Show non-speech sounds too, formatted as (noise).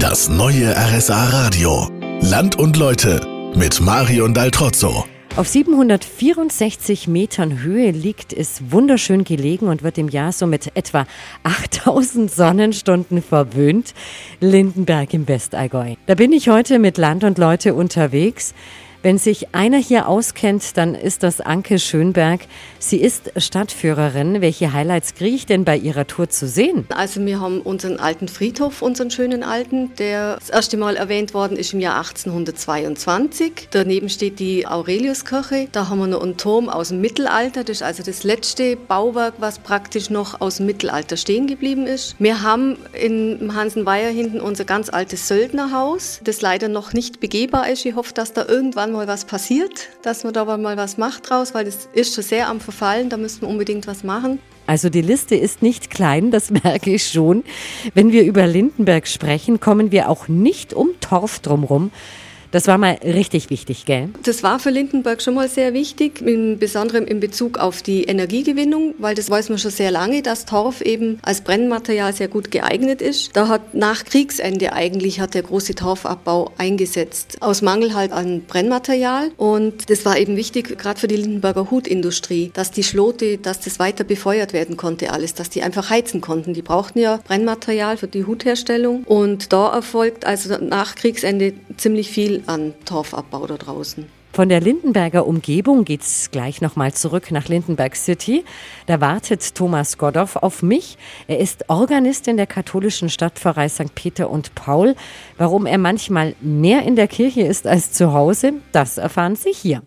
Das neue RSA Radio. Land und Leute mit Marion Daltrozzo. Auf 764 Metern Höhe liegt es wunderschön gelegen und wird im Jahr so mit etwa 8000 Sonnenstunden verwöhnt. Lindenberg im Westallgäu. Da bin ich heute mit Land und Leute unterwegs. Wenn sich einer hier auskennt, dann ist das Anke Schönberg. Sie ist Stadtführerin. Welche Highlights kriege ich denn bei Ihrer Tour zu sehen? Also wir haben unseren alten Friedhof, unseren schönen alten, der das erste Mal erwähnt worden ist im Jahr 1822. Daneben steht die Aureliuskirche. Da haben wir noch einen Turm aus dem Mittelalter. Das ist also das letzte Bauwerk, was praktisch noch aus dem Mittelalter stehen geblieben ist. Wir haben in Hansenweier hinten unser ganz altes Söldnerhaus, das leider noch nicht begehbar ist. Ich hoffe, dass da irgendwann irgendwann mal was passiert, dass man da mal was macht draus, weil das ist schon sehr am Verfallen, da müssen wir unbedingt was machen. Also die Liste ist nicht klein, das (laughs) merke ich schon. Wenn wir über Lindenberg sprechen, kommen wir auch nicht um Torf drumherum. Das war mal richtig wichtig, gell? Das war für Lindenberg schon mal sehr wichtig, in besonderem in Bezug auf die Energiegewinnung, weil das weiß man schon sehr lange, dass Torf eben als Brennmaterial sehr gut geeignet ist. Da hat nach Kriegsende eigentlich hat der große Torfabbau eingesetzt, aus Mangel halt an Brennmaterial. Und das war eben wichtig, gerade für die Lindenberger Hutindustrie, dass die Schlote, dass das weiter befeuert werden konnte alles, dass die einfach heizen konnten. Die brauchten ja Brennmaterial für die Hutherstellung. Und da erfolgt also nach Kriegsende ziemlich viel an Torfabbau da draußen. Von der Lindenberger Umgebung geht's gleich nochmal zurück nach Lindenberg City. Da wartet Thomas Goddoff auf mich. Er ist Organist in der katholischen Stadtpfarrei St. Peter und Paul. Warum er manchmal mehr in der Kirche ist als zu Hause, das erfahren Sie hier.